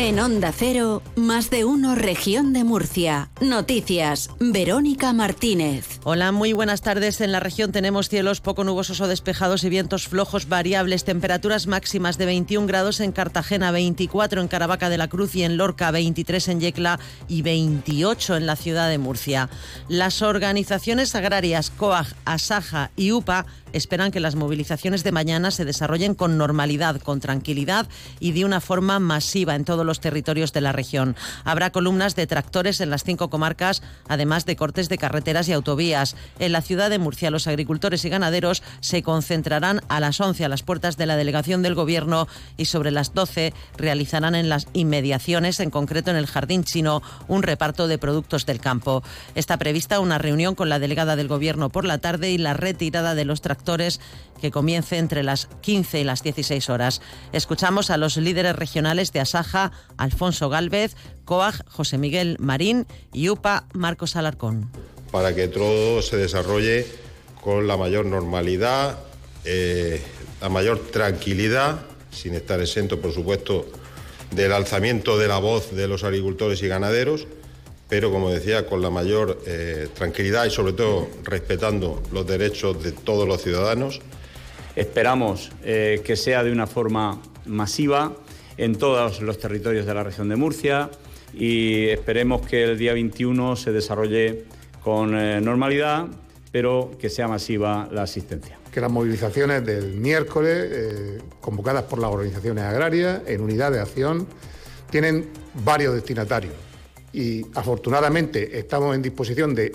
En Onda Cero, más de uno región de Murcia. Noticias, Verónica Martínez. Hola, muy buenas tardes. En la región tenemos cielos poco nubosos o despejados y vientos flojos variables. Temperaturas máximas de 21 grados en Cartagena, 24 en Caravaca de la Cruz y en Lorca, 23 en Yecla y 28 en la ciudad de Murcia. Las organizaciones agrarias COAG, ASAJA y UPA esperan que las movilizaciones de mañana se desarrollen con normalidad, con tranquilidad y de una forma masiva en todos los territorios de la región. Habrá columnas de tractores en las cinco comarcas, además de cortes de carreteras y autovías. En la ciudad de Murcia, los agricultores y ganaderos se concentrarán a las 11 a las puertas de la delegación del Gobierno y sobre las 12 realizarán en las inmediaciones, en concreto en el Jardín Chino, un reparto de productos del campo. Está prevista una reunión con la delegada del Gobierno por la tarde y la retirada de los tractores que comience entre las 15 y las 16 horas. Escuchamos a los líderes regionales de Asaja, Alfonso Galvez, COAG, José Miguel Marín y UPA, Marcos Alarcón. Para que todo se desarrolle con la mayor normalidad, eh, la mayor tranquilidad, sin estar exento, por supuesto, del alzamiento de la voz de los agricultores y ganaderos, pero como decía, con la mayor eh, tranquilidad y sobre todo respetando los derechos de todos los ciudadanos. Esperamos eh, que sea de una forma masiva en todos los territorios de la región de Murcia y esperemos que el día 21 se desarrolle con eh, normalidad, pero que sea masiva la asistencia. Que las movilizaciones del miércoles, eh, convocadas por las organizaciones agrarias en unidad de acción, tienen varios destinatarios y afortunadamente estamos en disposición de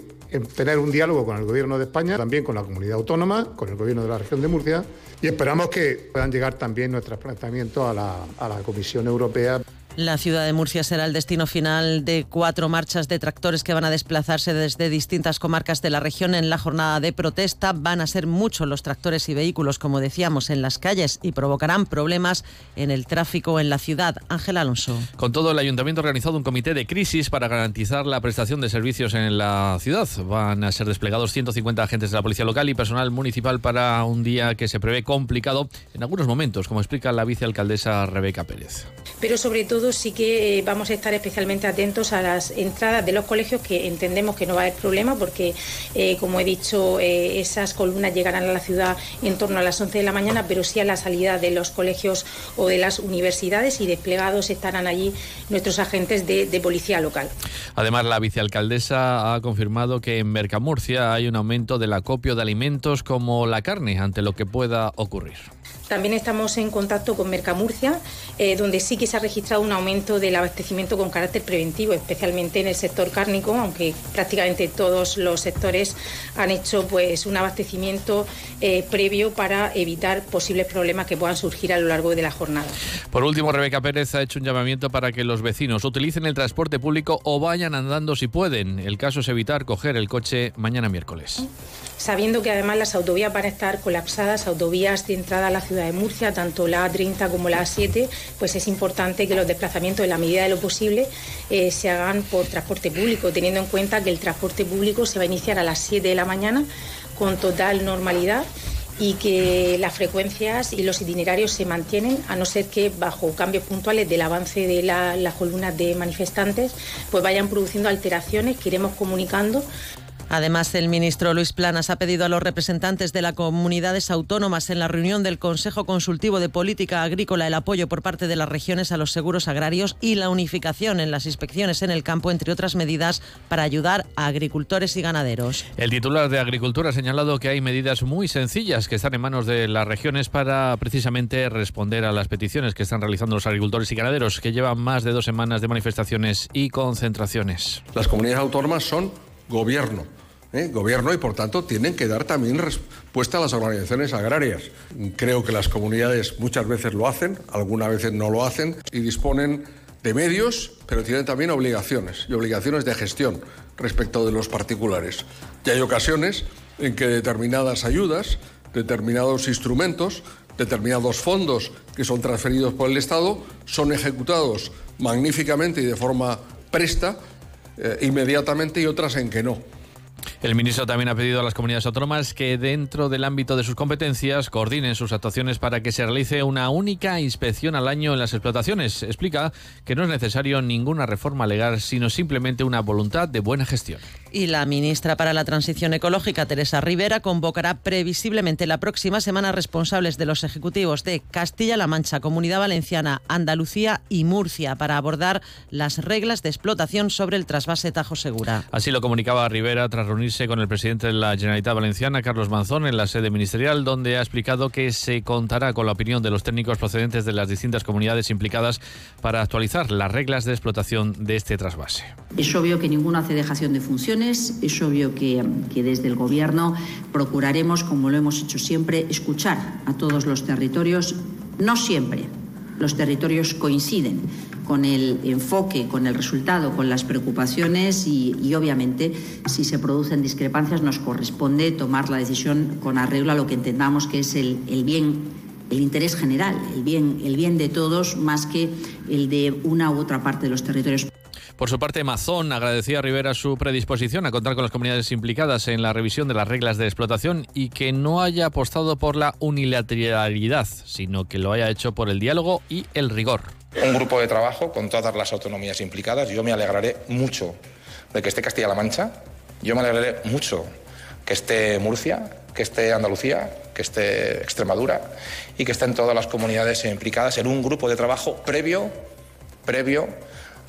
tener un diálogo con el Gobierno de España, también con la comunidad autónoma, con el Gobierno de la región de Murcia y esperamos que puedan llegar también nuestros planteamientos a la, a la Comisión Europea. La ciudad de Murcia será el destino final de cuatro marchas de tractores que van a desplazarse desde distintas comarcas de la región en la jornada de protesta. Van a ser muchos los tractores y vehículos, como decíamos, en las calles y provocarán problemas en el tráfico en la ciudad. Ángel Alonso. Con todo, el ayuntamiento ha organizado un comité de crisis para garantizar la prestación de servicios en la ciudad. Van a ser desplegados 150 agentes de la policía local y personal municipal para un día que se prevé complicado en algunos momentos, como explica la vicealcaldesa Rebeca Pérez. Pero sobre todo sí que eh, vamos a estar especialmente atentos a las entradas de los colegios, que entendemos que no va a haber problema, porque, eh, como he dicho, eh, esas columnas llegarán a la ciudad en torno a las 11 de la mañana, pero sí a la salida de los colegios o de las universidades y desplegados estarán allí nuestros agentes de, de policía local. Además, la vicealcaldesa ha confirmado que en Mercamurcia hay un aumento del acopio de alimentos como la carne, ante lo que pueda ocurrir. También estamos en contacto con Mercamurcia, eh, donde sí que se ha registrado un aumento del abastecimiento con carácter preventivo, especialmente en el sector cárnico, aunque prácticamente todos los sectores han hecho pues un abastecimiento eh, previo para evitar posibles problemas que puedan surgir a lo largo de la jornada. Por último, Rebeca Pérez ha hecho un llamamiento para que los vecinos utilicen el transporte público o vayan andando si pueden. El caso es evitar coger el coche mañana miércoles. Sabiendo que además las autovías van a estar colapsadas, autovías de entrada a la ciudad de Murcia, tanto la A30 como la A7, pues es importante que los desplazamientos, en la medida de lo posible, eh, se hagan por transporte público, teniendo en cuenta que el transporte público se va a iniciar a las 7 de la mañana con total normalidad y que las frecuencias y los itinerarios se mantienen, a no ser que bajo cambios puntuales del avance de la, las columnas de manifestantes, pues vayan produciendo alteraciones que iremos comunicando Además, el ministro Luis Planas ha pedido a los representantes de las comunidades autónomas en la reunión del Consejo Consultivo de Política Agrícola el apoyo por parte de las regiones a los seguros agrarios y la unificación en las inspecciones en el campo, entre otras medidas, para ayudar a agricultores y ganaderos. El titular de Agricultura ha señalado que hay medidas muy sencillas que están en manos de las regiones para precisamente responder a las peticiones que están realizando los agricultores y ganaderos, que llevan más de dos semanas de manifestaciones y concentraciones. Las comunidades autónomas son gobierno ¿eh? gobierno y por tanto tienen que dar también respuesta a las organizaciones agrarias. Creo que las comunidades muchas veces lo hacen, algunas veces no lo hacen y disponen de medios, pero tienen también obligaciones y obligaciones de gestión respecto de los particulares. Y hay ocasiones en que determinadas ayudas, determinados instrumentos, determinados fondos que son transferidos por el Estado son ejecutados magníficamente y de forma presta, eh, inmediatamente y otras en que no. El ministro también ha pedido a las comunidades autónomas que dentro del ámbito de sus competencias coordinen sus actuaciones para que se realice una única inspección al año en las explotaciones. Explica que no es necesario ninguna reforma legal, sino simplemente una voluntad de buena gestión. Y la ministra para la Transición Ecológica, Teresa Rivera, convocará previsiblemente la próxima semana responsables de los ejecutivos de Castilla-La Mancha, Comunidad Valenciana, Andalucía y Murcia para abordar las reglas de explotación sobre el trasvase Tajo Segura. Así lo comunicaba Rivera tras reunirse con el presidente de la Generalitat Valenciana, Carlos Manzón, en la sede ministerial, donde ha explicado que se contará con la opinión de los técnicos procedentes de las distintas comunidades implicadas para actualizar las reglas de explotación de este trasvase. Es obvio que ninguno hace dejación de funciones, es obvio que, desde el Gobierno procuraremos, como lo hemos hecho siempre, escuchar a todos los territorios, no siempre los territorios coinciden con el enfoque, con el resultado, con las preocupaciones y, obviamente si se producen discrepancias nos corresponde tomar la decisión con arreglo a lo que entendamos que es el, el bien el interés general, el bien, el bien de todos más que el de una u otra parte de los territorios. Por su parte, Mazón agradecía a Rivera su predisposición a contar con las comunidades implicadas en la revisión de las reglas de explotación y que no haya apostado por la unilateralidad, sino que lo haya hecho por el diálogo y el rigor. Un grupo de trabajo con todas las autonomías implicadas. Yo me alegraré mucho de que esté Castilla-La Mancha. Yo me alegraré mucho que esté Murcia, que esté Andalucía, que esté Extremadura y que estén todas las comunidades implicadas en un grupo de trabajo previo, previo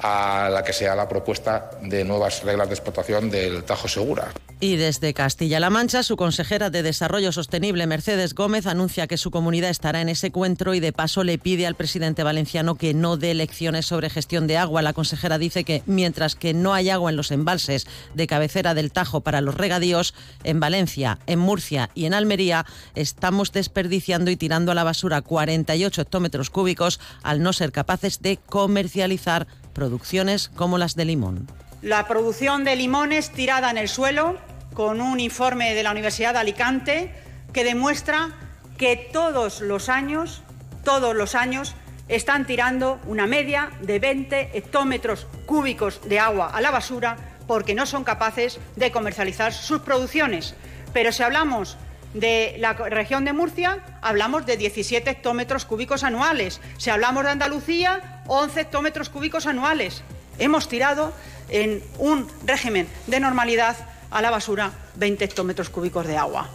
a la que sea la propuesta de nuevas reglas de explotación del Tajo Segura. Y desde Castilla-La Mancha, su consejera de Desarrollo Sostenible, Mercedes Gómez, anuncia que su comunidad estará en ese encuentro y de paso le pide al presidente valenciano que no dé lecciones sobre gestión de agua. La consejera dice que mientras que no hay agua en los embalses de cabecera del Tajo para los regadíos, en Valencia, en Murcia y en Almería estamos desperdiciando y tirando a la basura 48 hectómetros cúbicos al no ser capaces de comercializar producciones como las de limón. La producción de limones tirada en el suelo, con un informe de la Universidad de Alicante que demuestra que todos los años, todos los años, están tirando una media de 20 hectómetros cúbicos de agua a la basura porque no son capaces de comercializar sus producciones. Pero si hablamos de la región de Murcia, hablamos de 17 hectómetros cúbicos anuales. Si hablamos de Andalucía, 11 hectómetros cúbicos anuales. Hemos tirado en un régimen de normalidad a la basura 20 hectómetros cúbicos de agua.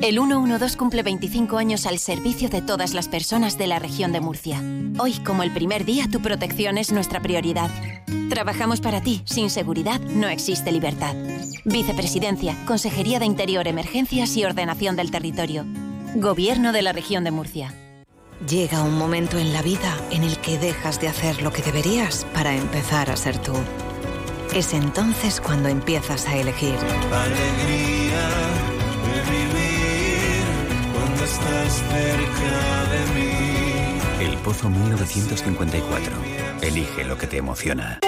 El 112 cumple 25 años al servicio de todas las personas de la región de Murcia. Hoy, como el primer día, tu protección es nuestra prioridad. Trabajamos para ti. Sin seguridad no existe libertad. Vicepresidencia, Consejería de Interior, Emergencias y Ordenación del Territorio. Gobierno de la región de Murcia. Llega un momento en la vida en el que dejas de hacer lo que deberías para empezar a ser tú. Es entonces cuando empiezas a elegir. Alegría de vivir cuando estás cerca de mí. El Pozo 1954. Elige lo que te emociona.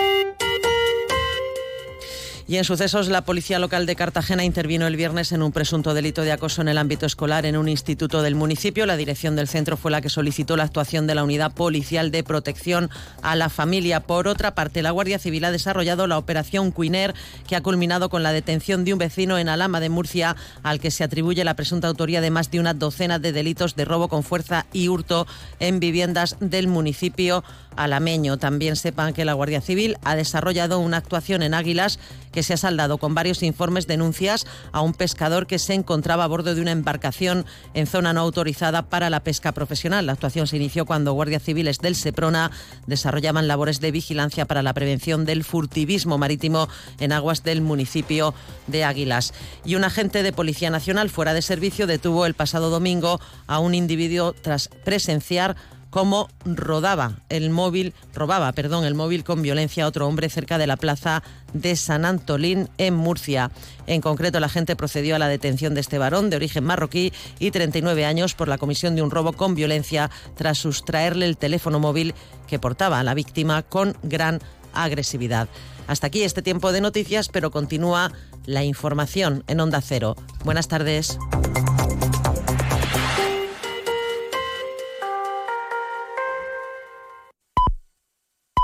Y en sucesos, la Policía Local de Cartagena intervino el viernes en un presunto delito de acoso en el ámbito escolar en un instituto del municipio. La dirección del centro fue la que solicitó la actuación de la Unidad Policial de Protección a la Familia. Por otra parte, la Guardia Civil ha desarrollado la operación Quiner, que ha culminado con la detención de un vecino en Alama de Murcia, al que se atribuye la presunta autoría de más de una docena de delitos de robo con fuerza y hurto en viviendas del municipio alameño. También sepan que la Guardia Civil ha desarrollado una actuación en Águilas que se ha saldado con varios informes denuncias a un pescador que se encontraba a bordo de una embarcación en zona no autorizada para la pesca profesional. La actuación se inició cuando guardias civiles del Seprona desarrollaban labores de vigilancia para la prevención del furtivismo marítimo en aguas del municipio de Águilas. Y un agente de Policía Nacional fuera de servicio detuvo el pasado domingo a un individuo tras presenciar cómo rodaba el móvil, robaba, perdón, el móvil con violencia a otro hombre cerca de la plaza de San Antolín en Murcia. En concreto, la gente procedió a la detención de este varón de origen marroquí y 39 años por la comisión de un robo con violencia tras sustraerle el teléfono móvil que portaba a la víctima con gran agresividad. Hasta aquí este tiempo de noticias, pero continúa la información en Onda Cero. Buenas tardes.